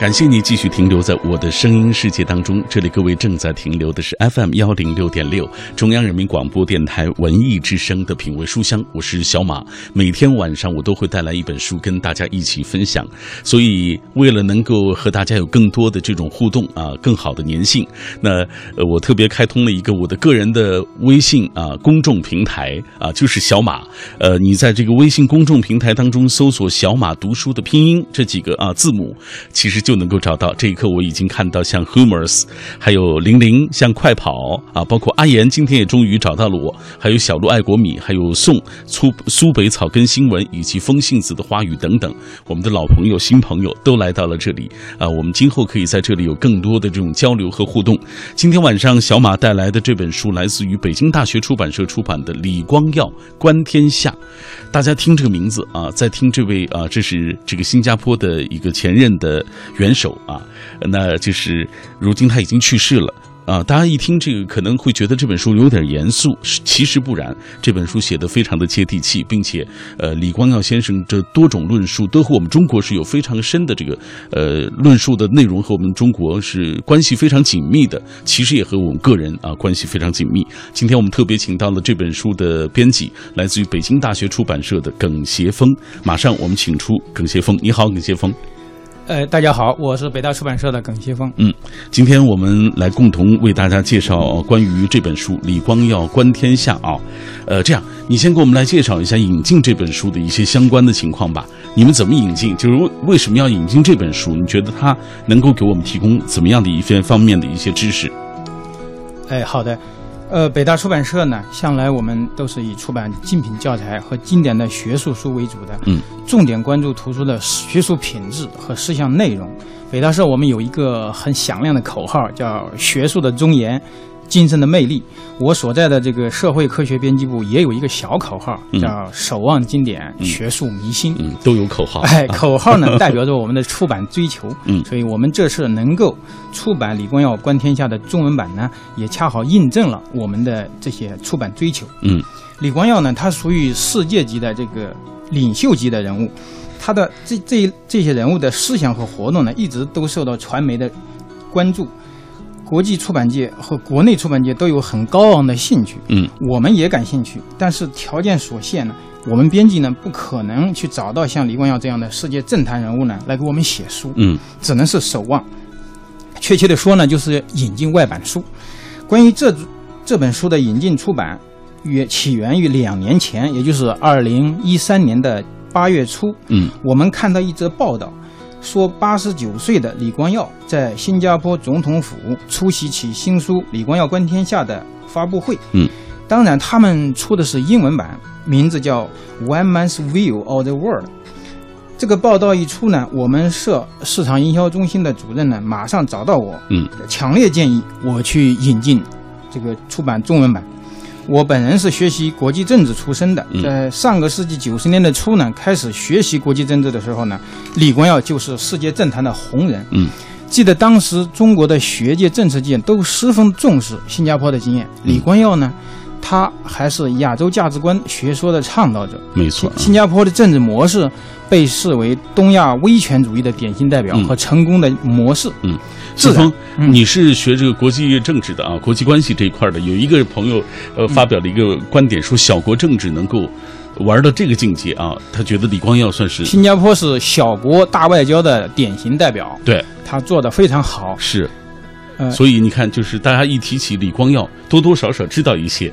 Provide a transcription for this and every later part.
感谢你继续停留在我的声音世界当中。这里各位正在停留的是 FM 幺零六点六，中央人民广播电台文艺之声的品味书香。我是小马，每天晚上我都会带来一本书跟大家一起分享。所以，为了能够和大家有更多的这种互动啊，更好的粘性，那呃，我特别开通了一个我的个人的微信啊公众平台啊，就是小马。呃，你在这个微信公众平台当中搜索“小马读书”的拼音这几个啊字母，其实就。就能够找到。这一刻，我已经看到像 Humors，还有玲玲，像快跑啊，包括阿言，今天也终于找到了我。还有小鹿爱国米，还有宋苏苏北草根新闻，以及风信子的花语等等。我们的老朋友、新朋友都来到了这里啊！我们今后可以在这里有更多的这种交流和互动。今天晚上，小马带来的这本书来自于北京大学出版社出版的《李光耀观天下》。大家听这个名字啊，在听这位啊，这是这个新加坡的一个前任的。元首啊，那就是如今他已经去世了啊！大家一听这个，可能会觉得这本书有点严肃，其实不然。这本书写的非常的接地气，并且呃，李光耀先生这多种论述都和我们中国是有非常深的这个呃论述的内容和我们中国是关系非常紧密的，其实也和我们个人啊关系非常紧密。今天我们特别请到了这本书的编辑，来自于北京大学出版社的耿协峰。马上我们请出耿协峰，你好，耿协峰。呃，大家好，我是北大出版社的耿西峰。嗯，今天我们来共同为大家介绍关于这本书《李光耀观天下》啊。呃，这样，你先给我们来介绍一下引进这本书的一些相关的情况吧。你们怎么引进？就是为为什么要引进这本书？你觉得它能够给我们提供怎么样的一些方面的一些知识？哎，好的。呃，北大出版社呢，向来我们都是以出版精品教材和经典的学术书为主的，嗯，重点关注图书的学术品质和思想内容。北大社我们有一个很响亮的口号，叫“学术的尊严”。精神的魅力，我所在的这个社会科学编辑部也有一个小口号，叫“守望经典，学术迷心”。嗯，都有口号。哎，口号呢代表着我们的出版追求。嗯，所以我们这次能够出版李光耀观天下的中文版呢，也恰好印证了我们的这些出版追求。嗯，李光耀呢，他属于世界级的这个领袖级的人物，他的这这这些人物的思想和活动呢，一直都受到传媒的关注。国际出版界和国内出版界都有很高昂的兴趣，嗯，我们也感兴趣，但是条件所限呢，我们编辑呢不可能去找到像李光耀这样的世界政坛人物呢来给我们写书，嗯，只能是守望。确切的说呢，就是引进外版书。关于这这本书的引进出版，也起源于两年前，也就是二零一三年的八月初，嗯，我们看到一则报道。说，八十九岁的李光耀在新加坡总统府出席其新书《李光耀观天下》的发布会。嗯，当然，他们出的是英文版，名字叫《One Man's View of the World》。这个报道一出呢，我们社市场营销中心的主任呢，马上找到我，嗯，强烈建议我去引进这个出版中文版。我本人是学习国际政治出身的，在上个世纪九十年代初呢，开始学习国际政治的时候呢，李光耀就是世界政坛的红人。嗯，记得当时中国的学界、政策界都十分重视新加坡的经验。李光耀呢，他还是亚洲价值观学说的倡导者。没错，新加坡的政治模式被视为东亚威权主义的典型代表和成功的模式。嗯。志峰，你是学这个国际政治的啊，国际关系这一块的。有一个朋友，呃，发表了一个观点，说小国政治能够玩到这个境界啊，他觉得李光耀算是新加坡是小国大外交的典型代表。对，他做的非常好。是，所以你看，就是大家一提起李光耀，多多少少知道一些。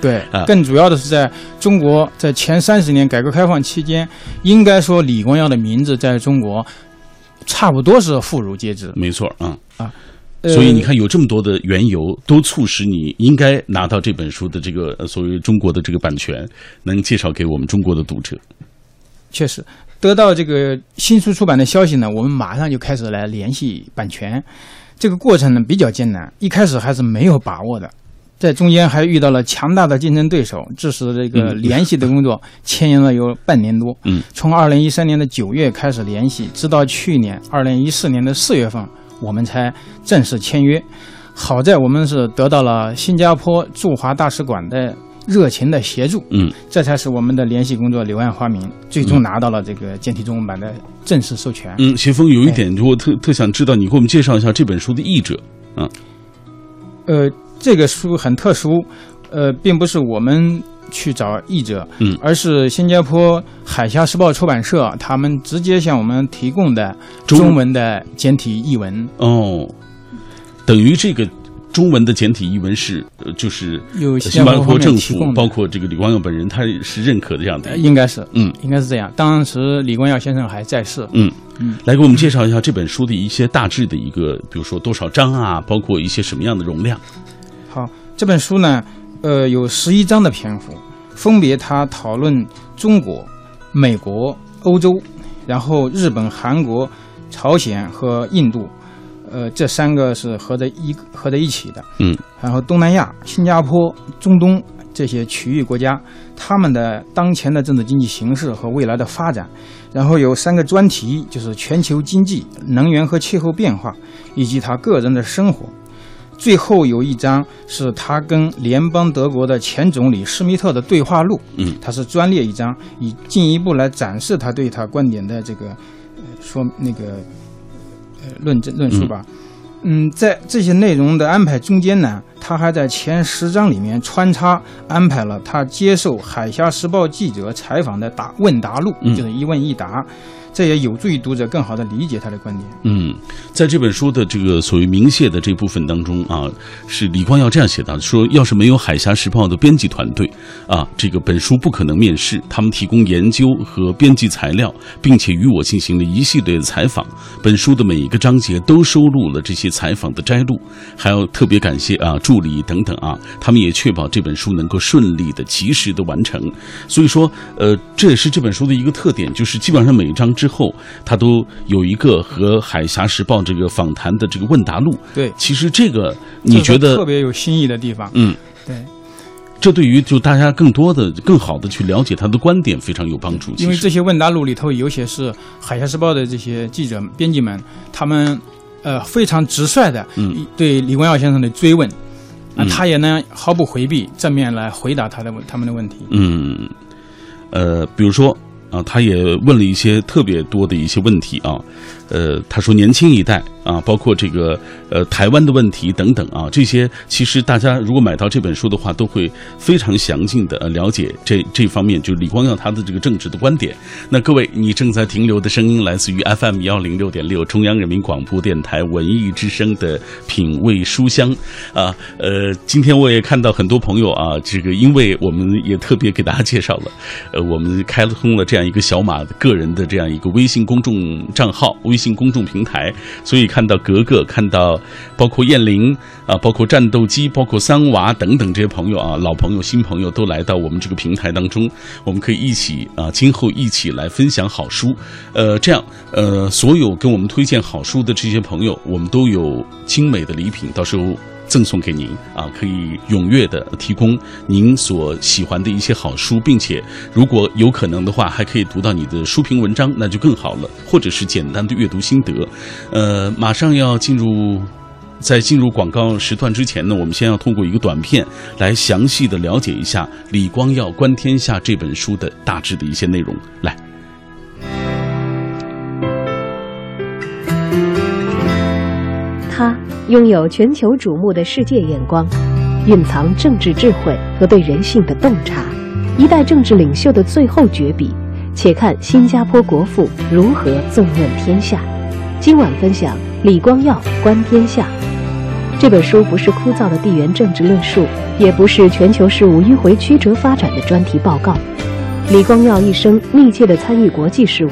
对，更主要的是在中国，在前三十年改革开放期间，应该说李光耀的名字在中国。差不多是妇孺皆知，没错嗯啊，所以你看，有这么多的缘由，都促使你应该拿到这本书的这个所谓中国的这个版权，能介绍给我们中国的读者。确实，得到这个新书出版的消息呢，我们马上就开始来联系版权。这个过程呢比较艰难，一开始还是没有把握的。在中间还遇到了强大的竞争对手，致使这个联系的工作 牵延了有半年多。嗯，从二零一三年的九月开始联系，直到去年二零一四年的四月份，我们才正式签约。好在我们是得到了新加坡驻华大使馆的热情的协助，嗯，这才是我们的联系工作柳暗花明，最终拿到了这个简体中文版的正式授权。嗯，邪风有一点，我特特想知道，你给我们介绍一下这本书的译者。嗯，呃，这个书很特殊，呃，并不是我们去找译者，嗯，而是新加坡海峡时报出版社他们直接向我们提供的中中文的简体译文，哦，等于这个中文的简体译文是，呃，就是有新加坡方面政府包括这个李光耀本人，他是认可这样的呃。应该是，嗯应该是这样。当时李光耀先生还在世，嗯嗯，来给我们介绍一下这本书的一些大致的一个，比如说多少章啊，包括一些什么样的容量。好，这本书呢，呃，有十一章的篇幅，分别他讨论中国、美国、欧洲，然后日本、韩国、朝鲜和印度，呃，这三个是合在一合在一起的。嗯，然后东南亚、新加坡、中东这些区域国家，他们的当前的政治经济形势和未来的发展。然后有三个专题，就是全球经济、能源和气候变化，以及他个人的生活。最后有一张是他跟联邦德国的前总理施密特的对话录，嗯，他是专列一张，以进一步来展示他对他观点的这个，呃，说那个，呃，论证论述吧。嗯，在这些内容的安排中间呢，他还在前十章里面穿插安排了他接受《海峡时报》记者采访的答问答录，就是一问一答，这也有助于读者更好地理解他的观点。嗯，在这本书的这个所谓明谢的这部分当中啊，是李光耀这样写的：说要是没有《海峡时报》的编辑团队啊，这个本书不可能面世。他们提供研究和编辑材料，并且与我进行了一系列的采访。本书的每一个章节都收录了这些采访的摘录，还要特别感谢啊助理等等啊，他们也确保这本书能够顺利的、及时的完成。所以说，呃，这也是这本书的一个特点，就是基本上每一章之后，他都有一个和《海峡时报》这个访谈的这个问答录。对，其实这个你觉得特，别有新意的地方？嗯，对。这对于就大家更多的、更好的去了解他的观点非常有帮助。因为这些问答录里头有些是《海峡时报》的这些记者、编辑们，他们呃非常直率的嗯对李光耀先生的追问，啊，嗯他也呢毫不回避，正面来回答他的问他们的问题。嗯，呃，比如说啊，他也问了一些特别多的一些问题啊，呃，他说年轻一代啊，包括这个呃台湾的问题等等啊，这些其实大家如果买到这本书的话，都会非常详尽的呃了解这这方面，就李光耀他的这个政治的观点。那各位，你正在停留的声音来自于 FM 幺零六点六中央人民广播电台文艺之声的品味书香啊，呃，今天我也看到很多朋友啊，这个因为我们也特别给大家介绍了，呃，我们开通了这样一个小马个人的这样一个微信公众账号、微微信公众平台，所以看到格格，看到包括燕玲啊，包括战斗机，包括三娃等等这些朋友啊，老朋友、新朋友都来到我们这个平台当中，我们可以一起啊，今后一起来分享好书。呃，这样呃，所有跟我们推荐好书的这些朋友，我们都有精美的礼品，到时候。赠送给您啊，可以踊跃的提供您所喜欢的一些好书，并且如果有可能的话，还可以读到你的书评文章，那就更好了，或者是简单的阅读心得。呃，马上要进入。在进入广告时段之前呢，我们先要通过一个短片来详细的了解一下李光耀《观天下》这本书的大致的一些内容。来，拥有全球瞩目的世界眼光，蕴藏政治智慧和对人性的洞察，一代政治领袖的最后绝笔。且看新加坡国父如何纵论天下。今晚分享李光耀《观天下》这本书，不是枯燥的地缘政治论述，也不是全球事务迂回曲折发展的专题报告。李光耀一生密切地参与国际事务，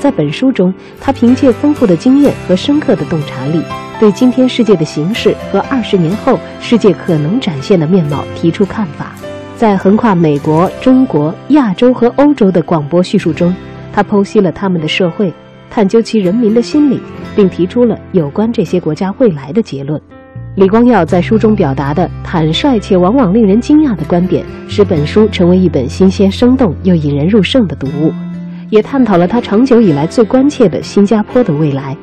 在本书中，他凭借丰富的经验和深刻的洞察力，对今天世界的形势和二十年后世界可能展现的面貌提出看法。在横跨美国、中国、亚洲和欧洲的广播叙述中，他剖析了他们的社会，探究其人民的心理，并提出了有关这些国家未来的结论。李光耀在书中表达的坦率且往往令人惊讶的观点，使本书成为一本新鲜、生动又引人入胜的读物，也探讨了他长久以来最关切的新加坡的未来，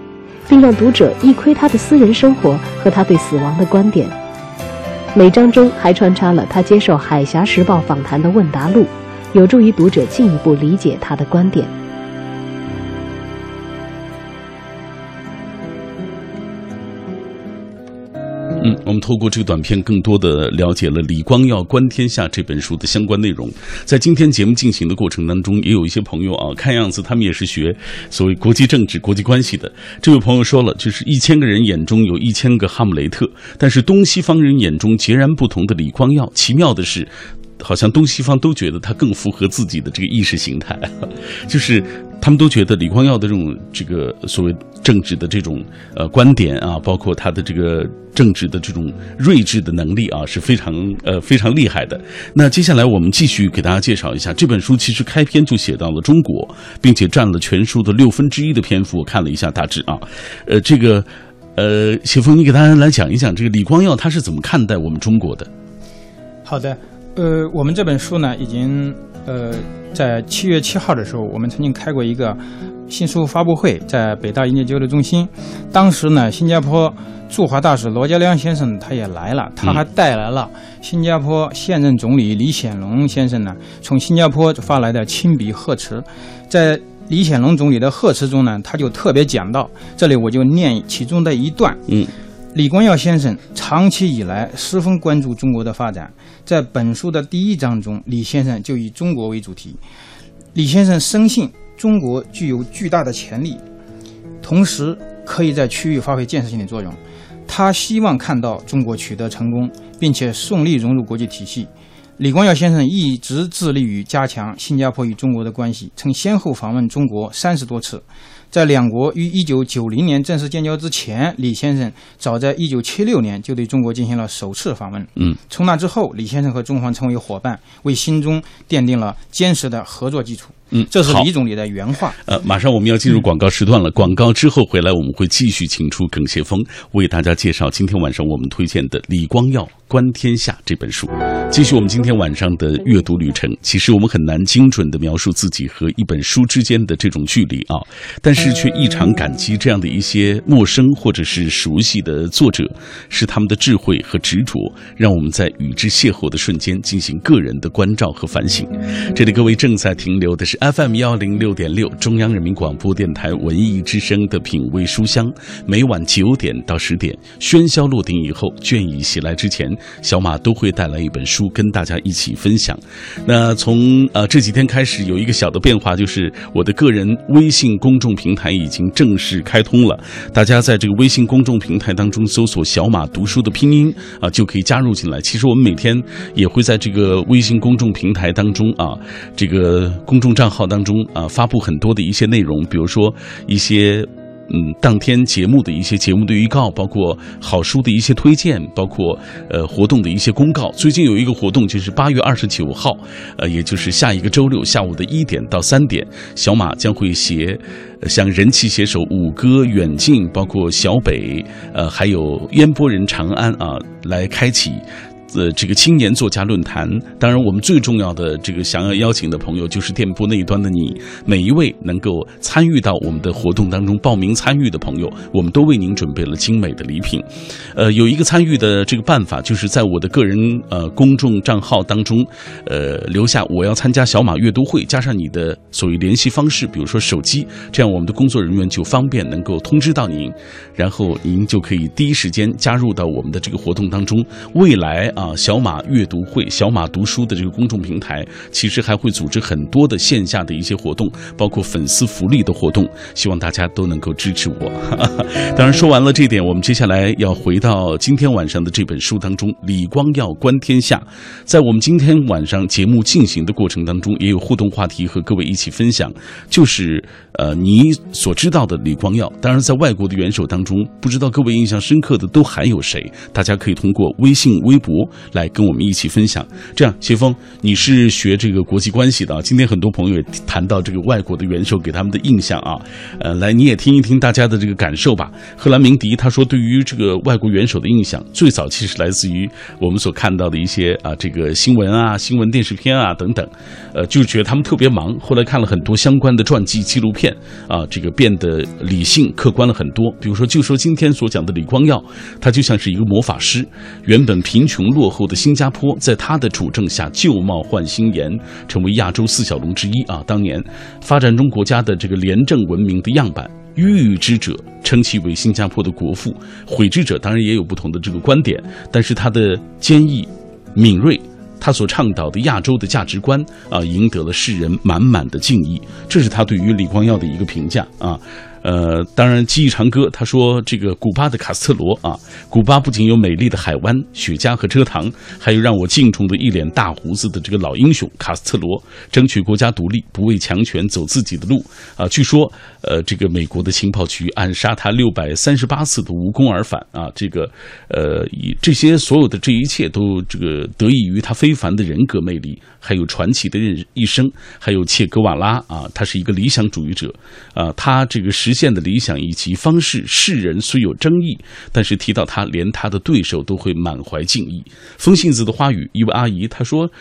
并让读者一窥他的私人生活和他对死亡的观点。每章中还穿插了他接受《海峡时报》访谈的问答录，有助于读者进一步理解他的观点。嗯，我们透过这个短片，更多的了解了李光耀《观天下》这本书的相关内容。在今天节目进行的过程当中，也有一些朋友啊，看样子他们也是学所谓国际政治、国际关系的。这位朋友说了，就是一千个人眼中有一千个哈姆雷特，但是东西方人眼中截然不同的李光耀。奇妙的是。好像东西方都觉得他更符合自己的这个意识形态，就是他们都觉得李光耀的这种这个所谓政治的这种呃观点啊，包括他的这个政治的这种睿智的能力啊，是非常呃非常厉害的。那接下来我们继续给大家介绍一下这本书，其实开篇就写到了中国，并且占了全书的六分之一的篇幅。我看了一下大致啊，呃，这个呃，谢峰，你给大家来讲一讲这个李光耀他是怎么看待我们中国的？好的。呃，我们这本书呢，已经呃，在七月七号的时候，我们曾经开过一个新书发布会，在北大研究交流中心。当时呢，新加坡驻华大使罗家良先生他也来了，他还带来了新加坡现任总理李显龙先生呢从新加坡发来的亲笔贺词。在李显龙总理的贺词中呢，他就特别讲到，这里我就念其中的一段。嗯。李光耀先生长期以来十分关注中国的发展，在本书的第一章中，李先生就以中国为主题。李先生深信中国具有巨大的潜力，同时可以在区域发挥建设性的作用。他希望看到中国取得成功，并且顺利融入国际体系。李光耀先生一直致力于加强新加坡与中国的关系，曾先后访问中国三十多次。在两国于一九九零年正式建交之前，李先生早在一九七六年就对中国进行了首次访问。嗯，从那之后，李先生和中方成为伙伴，为新中奠定了坚实的合作基础。嗯，这是李总理的原话。呃，马上我们要进入广告时段了。广告之后回来，我们会继续请出耿谢峰为大家介绍今天晚上我们推荐的李光耀《观天下》这本书。继续我们今天晚上的阅读旅程。其实我们很难精准的描述自己和一本书之间的这种距离啊，但是却异常感激这样的一些陌生或者是熟悉的作者，是他们的智慧和执着，让我们在与之邂逅的瞬间进行个人的关照和反省。这里各位正在停留的是。FM 幺零六点六，中央人民广播电台文艺之声的品味书香，每晚九点到十点，喧嚣落定以后，倦意袭来之前，小马都会带来一本书跟大家一起分享。那从呃这几天开始，有一个小的变化，就是我的个人微信公众平台已经正式开通了。大家在这个微信公众平台当中搜索“小马读书”的拼音啊，就可以加入进来。其实我们每天也会在这个微信公众平台当中啊，这个公众账。号当中啊，发布很多的一些内容，比如说一些嗯，当天节目的一些节目的预告，包括好书的一些推荐，包括呃活动的一些公告。最近有一个活动，就是八月二十九号，呃，也就是下一个周六下午的一点到三点，小马将会携像人气写手五哥远近，包括小北，呃，还有烟波人长安啊，来开启。呃，这个青年作家论坛，当然我们最重要的这个想要邀请的朋友，就是店铺那一端的你，每一位能够参与到我们的活动当中报名参与的朋友，我们都为您准备了精美的礼品。呃，有一个参与的这个办法，就是在我的个人呃公众账号当中，呃留下我要参加小马阅读会，加上你的所谓联系方式，比如说手机，这样我们的工作人员就方便能够通知到您，然后您就可以第一时间加入到我们的这个活动当中。未来啊。啊，小马阅读会、小马读书的这个公众平台，其实还会组织很多的线下的一些活动，包括粉丝福利的活动，希望大家都能够支持我。当然，说完了这点，我们接下来要回到今天晚上的这本书当中，《李光耀观天下》。在我们今天晚上节目进行的过程当中，也有互动话题和各位一起分享，就是呃，你所知道的李光耀。当然，在外国的元首当中，不知道各位印象深刻的都还有谁？大家可以通过微信、微博。来跟我们一起分享。这样，谢峰，你是学这个国际关系的？今天很多朋友也谈到这个外国的元首给他们的印象啊。呃，来，你也听一听大家的这个感受吧。赫兰明迪他说，对于这个外国元首的印象，最早其实来自于我们所看到的一些啊这个新闻啊、新闻电视片啊等等。呃，就觉得他们特别忙。后来看了很多相关的传记纪录片，啊，这个变得理性客观了很多。比如说，就说今天所讲的李光耀，他就像是一个魔法师。原本贫穷落后的新加坡，在他的主政下旧貌换新颜，成为亚洲四小龙之一啊。当年发展中国家的这个廉政文明的样板。欲之者称其为新加坡的国父，毁之者当然也有不同的这个观点，但是他的坚毅、敏锐。他所倡导的亚洲的价值观啊，赢得了世人满满的敬意。这是他对于李光耀的一个评价啊。呃，当然，记忆长歌他说，这个古巴的卡斯特罗啊，古巴不仅有美丽的海湾、雪茄和蔗糖，还有让我敬重的一脸大胡子的这个老英雄卡斯特罗，争取国家独立，不畏强权，走自己的路啊。据说，呃，这个美国的情报局暗杀他六百三十八次都无功而返啊。这个，呃，以这些所有的这一切都这个得益于他非凡的人格魅力，还有传奇的人一生，还有切格瓦拉啊，他是一个理想主义者啊，他这个是。实现的理想以及方式，世人虽有争议，但是提到他，连他的对手都会满怀敬意。风信子的花语，一位阿姨她说：“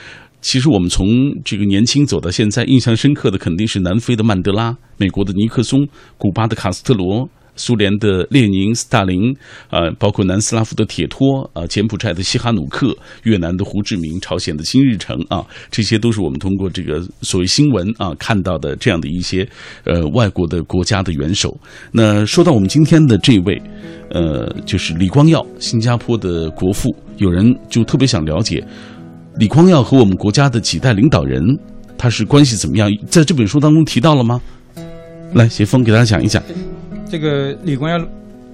其实我们从这个年轻走到现在，印象深刻的肯定是南非的曼德拉，美国的尼克松，古巴的卡斯特罗。”苏联的列宁、斯大林，啊，包括南斯拉夫的铁托，啊，柬埔寨的西哈努克，越南的胡志明，朝鲜的金日成，啊，这些都是我们通过这个所谓新闻啊看到的这样的一些呃外国的国家的元首。那说到我们今天的这位，呃，就是李光耀，新加坡的国父，有人就特别想了解李光耀和我们国家的几代领导人他是关系怎么样？在这本书当中提到了吗？来，谢峰给大家讲一讲。这个李光耀，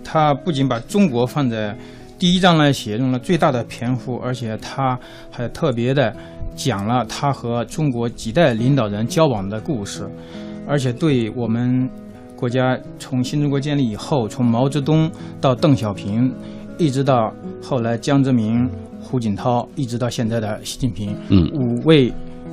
他不仅把中国放在第一章来写，用了最大的篇幅，而且他还特别的讲了他和中国几代领导人交往的故事，而且对我们国家从新中国建立以后，从毛泽东到邓小平，一直到后来江泽民、胡锦涛，一直到现在的习近平，嗯，五位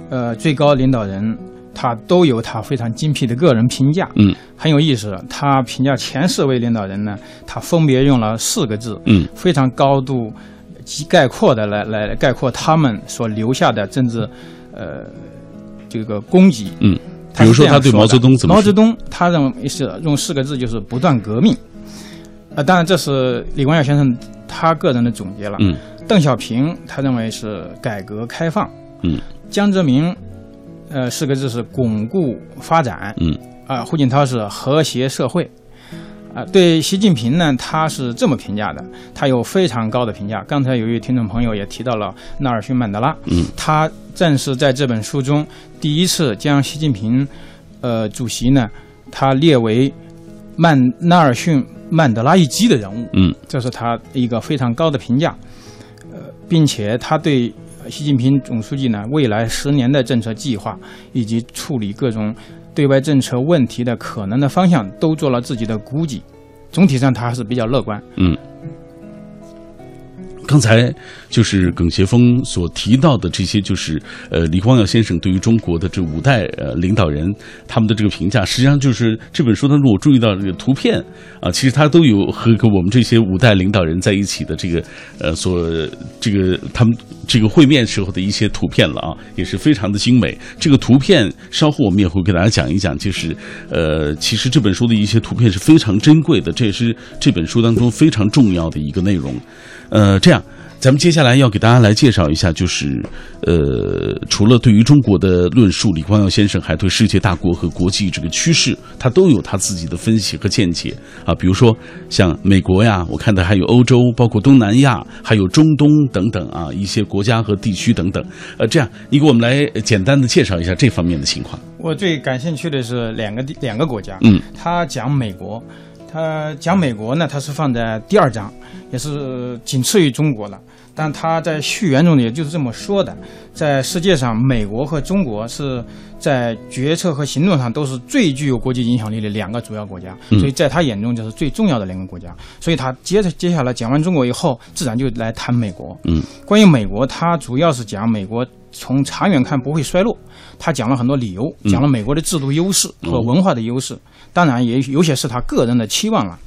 呃最高领导人。他都有他非常精辟的个人评价，嗯，很有意思。他评价前四位领导人呢，他分别用了四个字，嗯，非常高度及概括的来来概括他们所留下的政治，呃，这个功绩，嗯，比如说他对毛泽东怎么？毛泽东他认为是用四个字，就是不断革命。啊，当然这是李光耀先生他个人的总结了。嗯，邓小平他认为是改革开放。嗯，江泽民。呃，四个字是巩固发展。嗯，啊，胡锦涛是和谐社会。啊，对习近平呢，他是这么评价的，他有非常高的评价。刚才有一位听众朋友也提到了纳尔逊·曼德拉。嗯，他正是在这本书中第一次将习近平，呃，主席呢，他列为曼纳尔逊·曼德拉一级的人物。嗯，这是他一个非常高的评价。呃，并且他对。习近平总书记呢，未来十年的政策计划以及处理各种对外政策问题的可能的方向，都做了自己的估计。总体上，他还是比较乐观。嗯。刚才就是耿协峰所提到的这些，就是呃李光耀先生对于中国的这五代呃领导人他们的这个评价，实际上就是这本书当中我注意到这个图片啊，其实他都有和跟我们这些五代领导人在一起的这个呃所这个他们这个会面时候的一些图片了啊，也是非常的精美。这个图片稍后我们也会给大家讲一讲，就是呃其实这本书的一些图片是非常珍贵的，这也是这本书当中非常重要的一个内容。呃，这样，咱们接下来要给大家来介绍一下，就是，呃，除了对于中国的论述，李光耀先生还对世界大国和国际这个趋势，他都有他自己的分析和见解啊。比如说像美国呀，我看到还有欧洲，包括东南亚，还有中东等等啊，一些国家和地区等等。呃，这样，你给我们来简单的介绍一下这方面的情况。我最感兴趣的是两个两个国家，嗯，他讲美国。他讲美国呢，他是放在第二章，也是仅次于中国的。但他在序言中呢，也就是这么说的：在世界上，美国和中国是在决策和行动上都是最具有国际影响力的两个主要国家。所以在他眼中，就是最重要的两个国家。所以他接着接下来讲完中国以后，自然就来谈美国。嗯，关于美国，他主要是讲美国从长远看不会衰落。他讲了很多理由，讲了美国的制度优势和文化的优势。当然，也有些是他个人的期望了。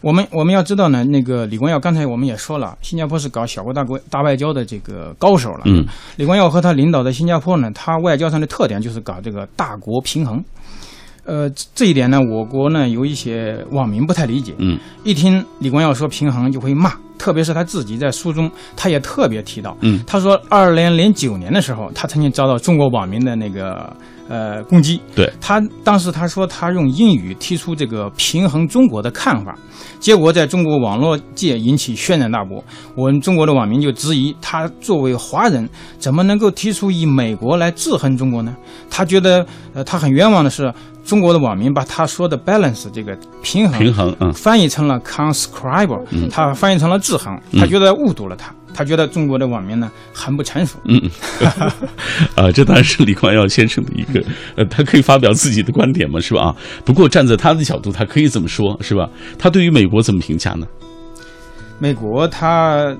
我们我们要知道呢，那个李光耀刚才我们也说了，新加坡是搞小国大国大外交的这个高手了。嗯，李光耀和他领导的新加坡呢，他外交上的特点就是搞这个大国平衡。呃，这一点呢，我国呢有一些网民不太理解。嗯，一听李光耀说平衡就会骂，特别是他自己在书中，他也特别提到，嗯，他说二零零九年的时候，他曾经遭到中国网民的那个呃攻击。对他当时他说他用英语提出这个平衡中国的看法，结果在中国网络界引起轩然大波。我们中国的网民就质疑他作为华人，怎么能够提出以美国来制衡中国呢？他觉得呃他很冤枉的是。中国的网民把他说的 balance 这个平衡平衡嗯翻译成了 conscribe，他翻译成了制衡，他觉得误读了他，他觉得中国的网民呢很不成熟。嗯，啊，这当然是李光耀先生的一个，呃，他可以发表自己的观点嘛，是吧？啊，不过站在他的角度，他可以怎么说，是吧？他对于美国怎么评价呢？美国他。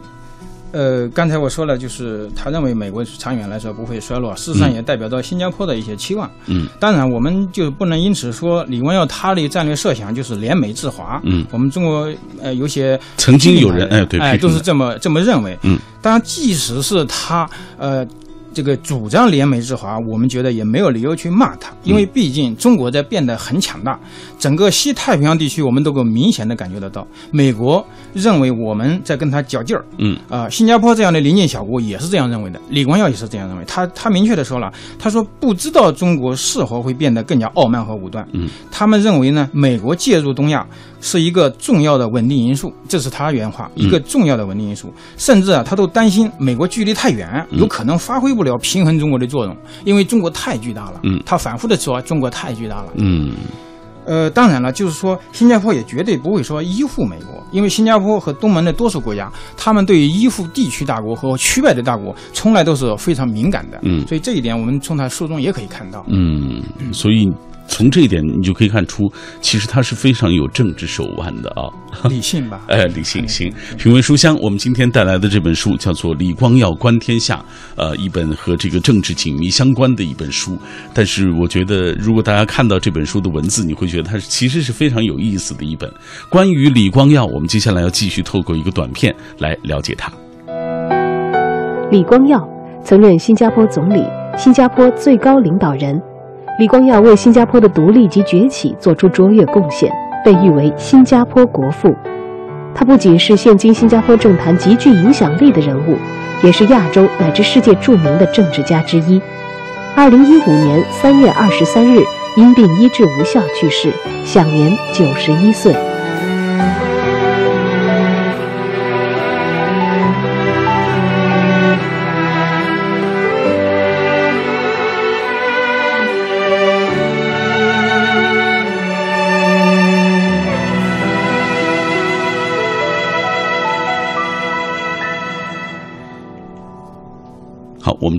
呃，刚才我说了，就是他认为美国长远来说不会衰落，事实上也代表着新加坡的一些期望。嗯，当然，我们就不能因此说李光耀他的战略设想就是联美制华。嗯，我们中国呃有些曾经有人哎对哎都是这么这么认为。嗯，当然，即使是他呃。这个主张联美制华，我们觉得也没有理由去骂他，因为毕竟中国在变得很强大，整个西太平洋地区我们都够明显的感觉得到。美国认为我们在跟他较劲儿，嗯啊，新加坡这样的邻近小国也是这样认为的，李光耀也是这样认为。他他明确的说了，他说不知道中国是否会变得更加傲慢和武断，嗯，他们认为呢，美国介入东亚。是一个重要的稳定因素，这是他原话，一个重要的稳定因素。甚至啊，他都担心美国距离太远，有可能发挥不了平衡中国的作用，因为中国太巨大了。嗯，他反复的说中国太巨大了。嗯，呃，当然了，就是说新加坡也绝对不会说依附美国，因为新加坡和东盟的多数国家，他们对于依附地区大国和区外的大国，从来都是非常敏感的。嗯，所以这一点我们从他书中也可以看到。嗯，所以。从这一点，你就可以看出，其实他是非常有政治手腕的啊。理性吧？哎，理性行。品味书香，我们今天带来的这本书叫做《李光耀观天下》，呃，一本和这个政治紧密相关的一本书。但是，我觉得如果大家看到这本书的文字，你会觉得它其实是非常有意思的一本。关于李光耀，我们接下来要继续透过一个短片来了解他。李光耀曾任新加坡总理、新加坡最高领导人。李光耀为新加坡的独立及崛起做出卓越贡献，被誉为“新加坡国父”。他不仅是现今新加坡政坛极具影响力的人物，也是亚洲乃至世界著名的政治家之一。二零一五年三月二十三日，因病医治无效去世，享年九十一岁。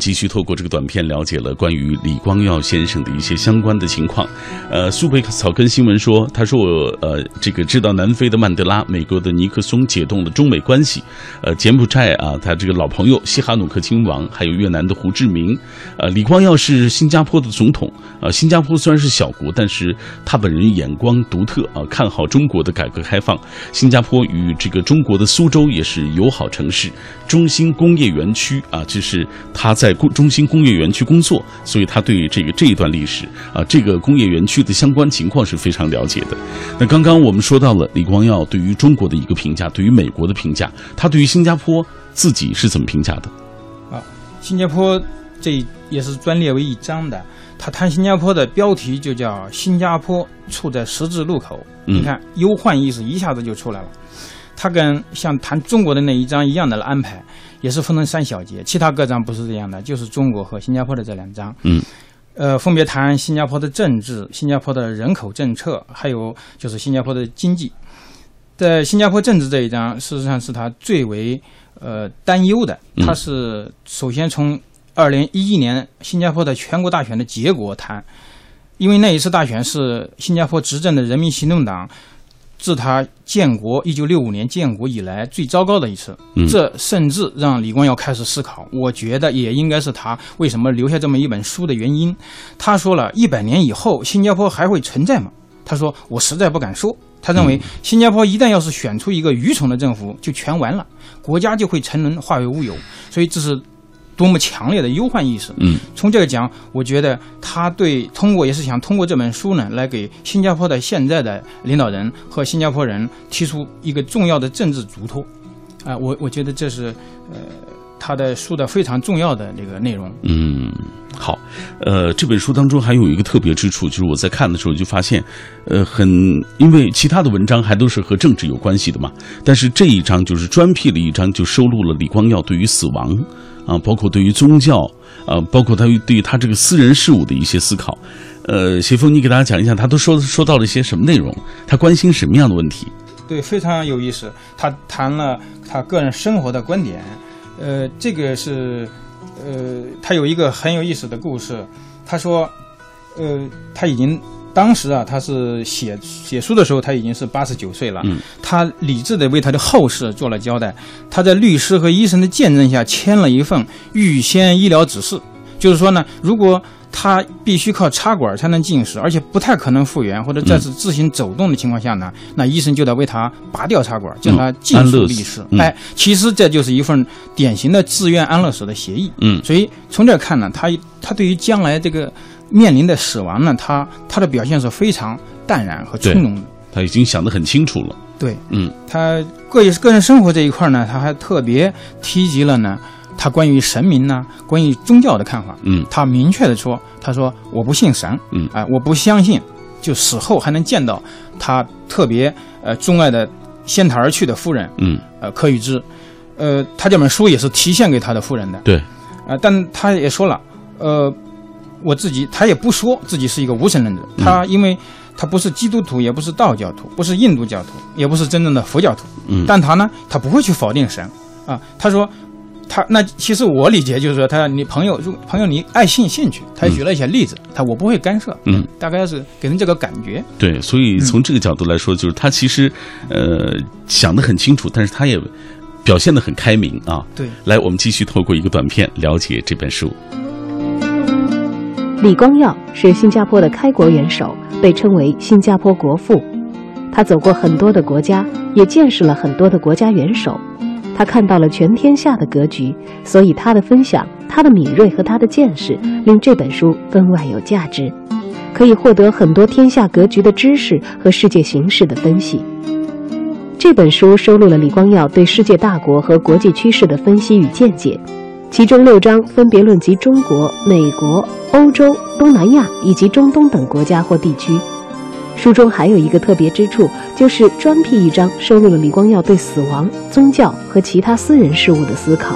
继续透过这个短片了解了关于李光耀先生的一些相关的情况。呃，苏北草根新闻说，他说我呃这个知道南非的曼德拉、美国的尼克松解冻了中美关系。呃，柬埔寨啊，他这个老朋友西哈努克亲王，还有越南的胡志明。呃，李光耀是新加坡的总统。呃，新加坡虽然是小国，但是他本人眼光独特啊，看好中国的改革开放。新加坡与这个中国的苏州也是友好城市。中心工业园区啊，这是他在工中心工业园区工作，所以他对这个这一段历史啊，这个工业园区的相关情况是非常了解的。那刚刚我们说到了李光耀对于中国的一个评价，对于美国的评价，他对于新加坡自己是怎么评价的？啊，新加坡这也是专列为一章的。他谈新加坡的标题就叫“新加坡处在十字路口”，你看忧患意识一下子就出来了。他跟像谈中国的那一章一样的安排，也是分成三小节，其他各章不是这样的，就是中国和新加坡的这两章。嗯，呃，分别谈新加坡的政治、新加坡的人口政策，还有就是新加坡的经济。在新加坡政治这一章，事实上是他最为呃担忧的。他是首先从二零一一年新加坡的全国大选的结果谈，因为那一次大选是新加坡执政的人民行动党。自他建国一九六五年建国以来最糟糕的一次，这甚至让李光耀开始思考。我觉得也应该是他为什么留下这么一本书的原因。他说了一百年以后，新加坡还会存在吗？他说我实在不敢说。他认为新加坡一旦要是选出一个愚蠢的政府，就全完了，国家就会沉沦，化为乌有。所以这是多么强烈的忧患意识。嗯从这个讲，我觉得他对通过也是想通过这本书呢，来给新加坡的现在的领导人和新加坡人提出一个重要的政治嘱托。啊、我我觉得这是呃他的书的非常重要的这个内容。嗯，好，呃，这本书当中还有一个特别之处，就是我在看的时候就发现，呃，很因为其他的文章还都是和政治有关系的嘛，但是这一章就是专辟了一章，就收录了李光耀对于死亡啊，包括对于宗教啊，包括他对于他这个私人事务的一些思考。呃，协峰，你给大家讲一讲，他都说说到了一些什么内容？他关心什么样的问题？对，非常有意思。他谈了他个人生活的观点，呃，这个是，呃，他有一个很有意思的故事。他说，呃，他已经当时啊，他是写写书的时候，他已经是八十九岁了。嗯，他理智的为他的后事做了交代。他在律师和医生的见证下签了一份预先医疗指示，就是说呢，如果他必须靠插管才能进食，而且不太可能复原或者再次自行走动的情况下呢，那医生就得为他拔掉插管，叫他尽速离世。嗯哎，其实这就是一份典型的自愿安乐死的协议。嗯所以从这儿看呢，他他对于将来这个面临的死亡呢，他他的表现是非常淡然和从容的。他已经想得很清楚了。对嗯。他个人个人生活这一块呢，他还特别提及了呢，他关于神明呢，关于宗教的看法。嗯。他明确的说，他说我不信神，嗯。啊、我不相信，就死后还能见到他特别呃钟爱的仙台而去的夫人，嗯，呃柯宇之，呃，他这本书也是题献给他的夫人的，对，啊、但他也说了，呃，我自己他也不说自己是一个无神论者，他因为他不是基督徒，也不是道教徒，不是印度教徒，也不是真正的佛教徒，嗯。但他呢，他不会去否定神。啊，他说。他那其实我理解就是说，他你朋友如朋友你爱信信去，他举了一些例子，他我不会干涉，嗯，大概是给人这个感觉，对，所以从这个角度来说，就是他其实呃想得很清楚，但是他也表现得很开明啊。对，来，我们继续透过一个短片了解这本书。李光耀是新加坡的开国元首，被称为新加坡国父。他走过很多的国家，也见识了很多的国家元首。他看到了全天下的格局，所以他的分享、他的敏锐和他的见识，令这本书分外有价值，可以获得很多天下格局的知识和世界形势的分析。这本书收录了李光耀对世界大国和国际趋势的分析与见解，其中六章分别论及中国、美国、欧洲、东南亚以及中东等国家或地区。书中还有一个特别之处，就是专辟一章收录了李光耀对死亡、宗教和其他私人事物的思考。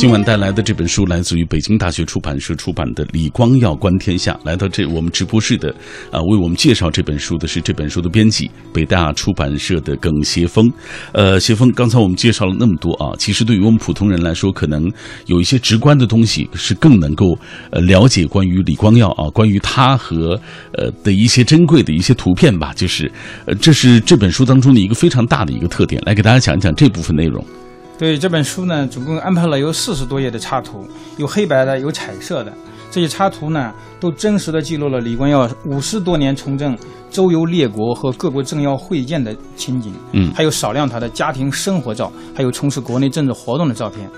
今晚带来的这本书来自于北京大学出版社出版的《李光耀观天下》。来到这我们直播室的啊，为我们介绍这本书的是这本书的编辑北大出版社的耿协峰。呃，协峰，刚才我们介绍了那么多啊，其实对于我们普通人来说，可能有一些直观的东西是更能够呃了解关于李光耀啊，关于他和呃的一些珍贵的一些图片吧。就是呃，这是这本书当中的一个非常大的一个特点。来给大家讲一讲这部分内容。对这本书呢，总共安排了有四十多页的插图，有黑白的，有彩色的。这些插图呢，都真实的记录了李光耀五十多年从政、周游列国和各国政要会见的情景。嗯还有少量他的家庭生活照，还有从事国内政治活动的照片。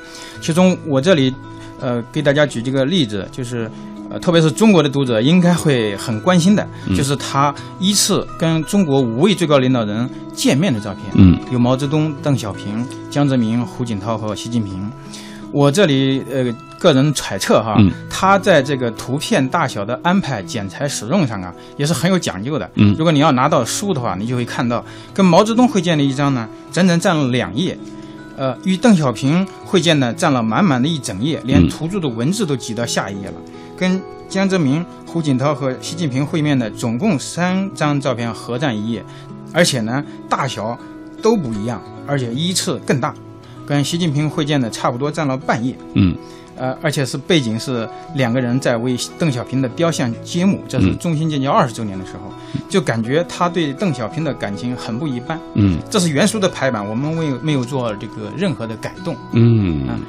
其中我这里，呃，给大家举几个例子，就是。呃，特别是中国的读者应该会很关心的，就是他依次跟中国五位最高领导人见面的照片。嗯有毛泽东、邓小平、江泽民、胡锦涛和习近平。我这里呃个人揣测哈，嗯他在这个图片大小的安排、剪裁、使用上啊，也是很有讲究的。嗯如果你要拿到书的话，你就会看到跟毛泽东会见的一张呢，整整占了两页。呃，与邓小平会见呢，占了满满的一整页，连嗯图注的文字都挤到下一页了。跟江泽民、胡锦涛和习近平会面的总共三张照片合占一页，而且呢大小都不一样，而且依次更大，跟习近平会见的差不多占了半页。嗯呃，而且是背景是两个人在为邓小平的雕像揭幕，这是嗯中新建交二十周年的时候，就感觉他对邓小平的感情很不一般。嗯这是原书的排版，我们没有没有做这个任何的改动。嗯嗯，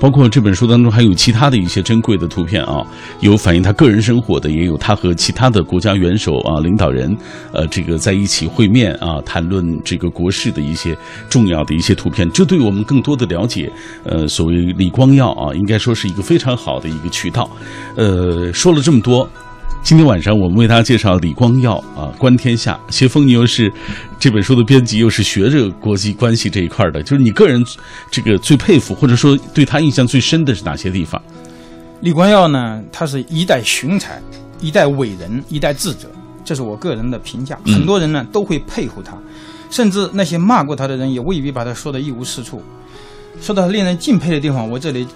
包括这本书当中还有其他的一些珍贵的图片啊，有反映他个人生活的，也有他和其他的国家元首啊、领导人，呃，这个在一起会面啊，谈论这个国事的一些重要的一些图片，这对我们更多的了解，呃，所谓李光耀啊，应该说是一个非常好的一个渠道。呃，说了这么多。今天晚上我们为大家介绍李光耀啊，观天下。谢峰，你又是这本书的编辑，又是学这个国际关系这一块的，就是你个人这个最佩服，或者说对他印象最深的是哪些地方？李光耀呢，他是一代雄才，一代伟人，一代智者，这是我个人的评价。很多人呢都会佩服他，甚至那些骂过他的人也未必把他说的一无是处。说到令人敬佩的地方，我这里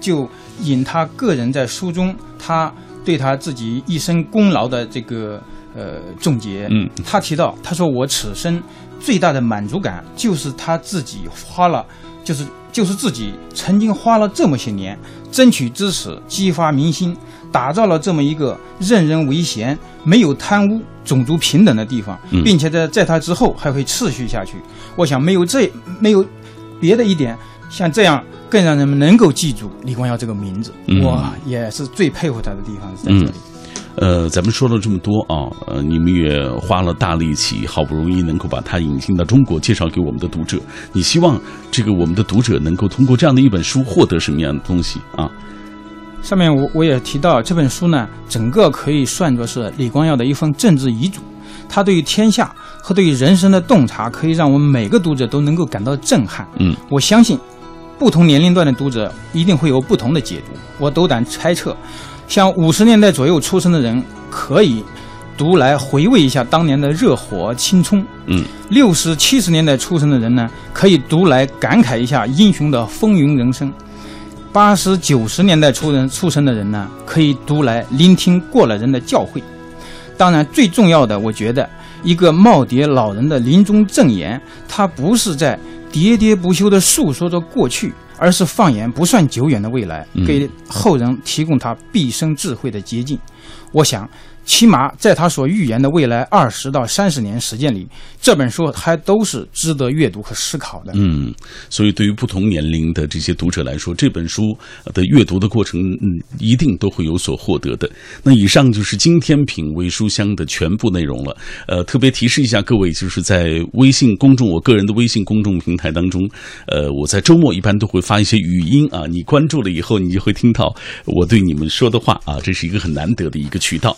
就引他个人在书中他对他自己一生功劳的这个呃总结。嗯，他提到，他说我此生最大的满足感就是他自己花了，就是就是自己曾经花了这么些年争取支持、激发民心，打造了这么一个任人唯贤、没有贪污、种族平等的地方嗯，并且在在他之后还会持续下去。我想没有这没有别的一点，像这样更让人们能够记住李光耀这个名字。嗯我也是最佩服他的地方是在这里。呃，咱们说了这么多啊，呃，你们也花了大力气，好不容易能够把它引进到中国，介绍给我们的读者。你希望这个我们的读者能够通过这样的一本书获得什么样的东西啊？上面我我也提到这本书呢，整个可以算作是李光耀的一份政治遗嘱。他对于天下和对于人生的洞察，可以让我们每个读者都能够感到震撼。嗯，我相信，不同年龄段的读者一定会有不同的解读。我斗胆猜测，像五十年代左右出生的人，可以读来回味一下当年的热火青葱；嗯，六十七十年代出生的人呢，可以读来感慨一下英雄的风云人生。八十九十年代出人出生的人呢，可以读来聆听过来人的教诲。当然，最重要的，我觉得一个耄耋老人的临终赠言，他不是在喋喋不休地诉说着过去，而是放眼不算久远的未来，嗯给后人提供他毕生智慧的捷径。我想，起码在他所预言的未来二十到三十年时间里，这本书还都是值得阅读和思考的。嗯，所以对于不同年龄的这些读者来说，这本书的阅读的过程，嗯，一定都会有所获得的。那以上就是今天品味书香的全部内容了。呃，特别提示一下各位，就是在微信公众，我个人的微信公众平台当中，呃，我在周末一般都会发一些语音啊，你关注了以后，你就会听到我对你们说的话啊，这是一个很难得的一个渠道。